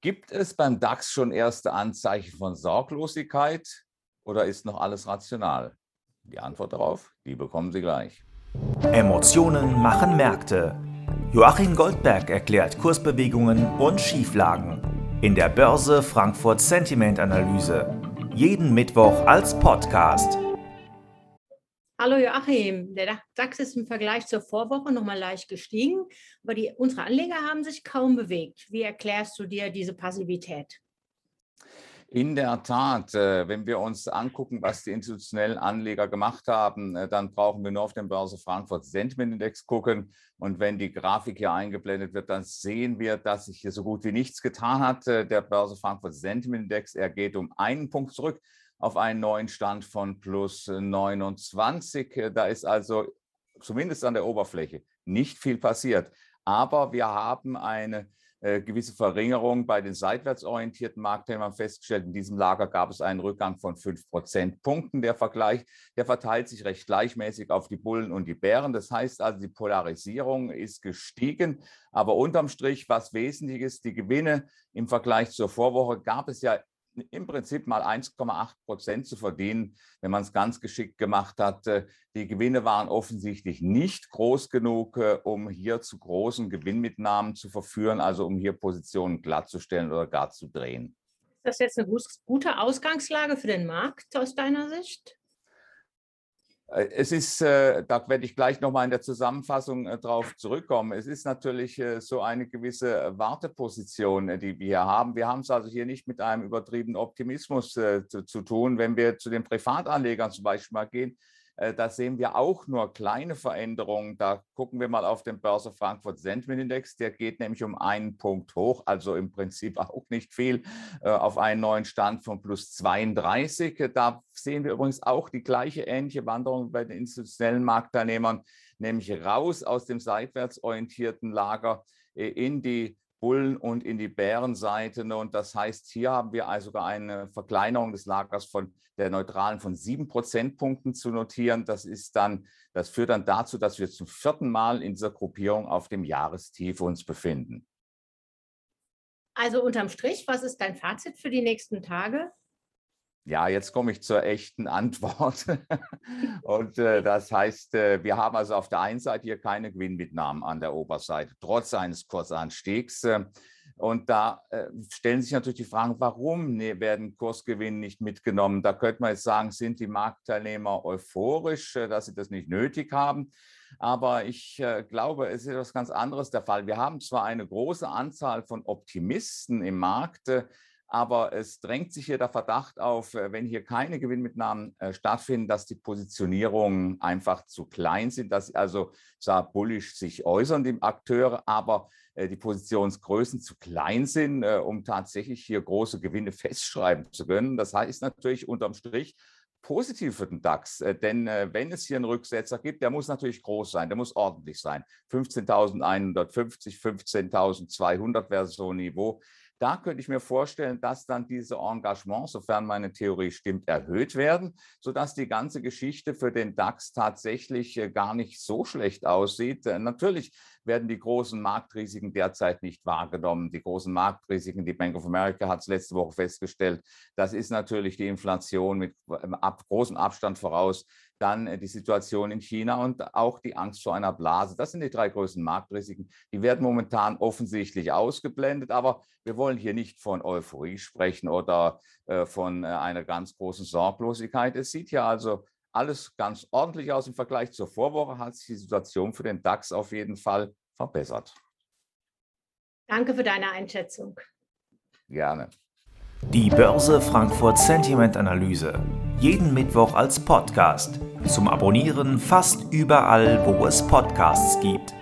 Gibt es beim DAX schon erste Anzeichen von Sorglosigkeit oder ist noch alles rational? Die Antwort darauf, die bekommen Sie gleich. Emotionen machen Märkte. Joachim Goldberg erklärt Kursbewegungen und Schieflagen in der Börse Frankfurt Sentiment Analyse. Jeden Mittwoch als Podcast. Hallo Joachim, der DAX ist im Vergleich zur Vorwoche nochmal leicht gestiegen, aber die, unsere Anleger haben sich kaum bewegt. Wie erklärst du dir diese Passivität? In der Tat, äh, wenn wir uns angucken, was die institutionellen Anleger gemacht haben, äh, dann brauchen wir nur auf den Börse Frankfurt Sentiment Index gucken. Und wenn die Grafik hier eingeblendet wird, dann sehen wir, dass sich hier so gut wie nichts getan hat. Äh, der Börse Frankfurt Sentiment Index, er geht um einen Punkt zurück auf einen neuen Stand von plus 29. Da ist also zumindest an der Oberfläche nicht viel passiert. Aber wir haben eine äh, gewisse Verringerung bei den seitwärts orientierten Marktteilnehmern festgestellt. In diesem Lager gab es einen Rückgang von 5 Prozentpunkten. Der Vergleich, der verteilt sich recht gleichmäßig auf die Bullen und die Bären. Das heißt also, die Polarisierung ist gestiegen. Aber unterm Strich, was wesentlich ist, die Gewinne im Vergleich zur Vorwoche gab es ja im Prinzip mal 1,8 Prozent zu verdienen, wenn man es ganz geschickt gemacht hat. Äh, die Gewinne waren offensichtlich nicht groß genug, äh, um hier zu großen Gewinnmitnahmen zu verführen, also um hier Positionen glattzustellen oder gar zu drehen. Ist das jetzt eine gute Ausgangslage für den Markt aus deiner Sicht? Äh, es ist, äh, da werde ich gleich nochmal in der Zusammenfassung äh, drauf zurückkommen. Es ist natürlich so eine gewisse Warteposition, die wir hier haben. Wir haben es also hier nicht mit einem übertriebenen Optimismus zu, tun. Wenn wir zu den Privatanlegern zum Beispiel mal gehen, da sehen wir auch nur kleine Veränderungen. Da gucken wir mal auf den Börse Frankfurt Sentiment Index. Der geht nämlich um einen Punkt hoch, also im Prinzip auch nicht viel, äh, auf einen neuen Stand von plus 32. Da sehen wir übrigens auch die gleiche ähnliche Wanderung bei den institutionellen Marktteilnehmern, nämlich raus aus dem seitwärts orientierten Lager äh, in die Bullen- und in die Bärenseite. Und das heißt, hier haben wir also sogar eine Verkleinerung des Lagers von der neutralen von sieben Prozentpunkten zu notieren. Das ist dann, das führt dann dazu, dass wir zum vierten Mal in dieser Gruppierung auf dem Jahrestief uns befinden. Also unterm Strich, was ist dein Fazit für die nächsten Tage? Ja, jetzt komme ich zur echten Antwort. Und äh, das heißt, äh, wir haben also auf der einen Seite hier keine Gewinnmitnahmen an der Oberseite, trotz eines Kursanstiegs. Äh, und da äh, stellen sich natürlich die Fragen, warum ne, werden Kursgewinne nicht mitgenommen? Da könnte man jetzt sagen, sind die Marktteilnehmer euphorisch, äh, dass sie das nicht nötig haben? Aber ich glaube, es ist etwas ganz anderes der Fall. Wir haben zwar eine große Anzahl von Optimisten im Markt, aber es drängt sich hier der Verdacht auf, äh, wenn hier keine Gewinnmitnahmen äh, stattfinden, dass die Positionierungen einfach zu klein sind, dass also zwar bullisch sich äußern, die Akteure, aber äh, die Positionsgrößen zu klein sind, um tatsächlich hier große Gewinne festschreiben zu können. Das heißt natürlich unterm Strich, positiv für den DAX, denn wenn es hier einen Rücksetzer gibt, der muss natürlich groß sein, der muss ordentlich sein. 15.150, 15.200 wäre so ein Niveau. Da könnte ich mir vorstellen, dass dann diese Engagements, sofern meine Theorie stimmt, erhöht werden, sodass die ganze Geschichte für den DAX tatsächlich äh, gar nicht so schlecht aussieht. Äh, natürlich werden die großen Marktrisiken derzeit nicht wahrgenommen. Die großen Marktrisiken, die Bank of America hat es letzte Woche festgestellt, das ist natürlich die Inflation mit ab, großem Abstand voraus, dann äh, die Situation in China und auch die Angst vor einer Blase. Das sind die drei größten Marktrisiken. Die werden momentan offensichtlich ausgeblendet, aber wir wollen hier nicht von Euphorie sprechen oder äh, von äh, einer ganz großen Sorglosigkeit. Es sieht ja also alles ganz ordentlich aus. Im Vergleich zur Vorwoche hat sich die Situation für den DAX auf jeden Fall verbessert. Danke für deine Einschätzung. Gerne. Die Börse Frankfurt Sentiment Analyse. Jeden Mittwoch als Podcast. Zum Abonnieren fast überall, wo es Podcasts gibt.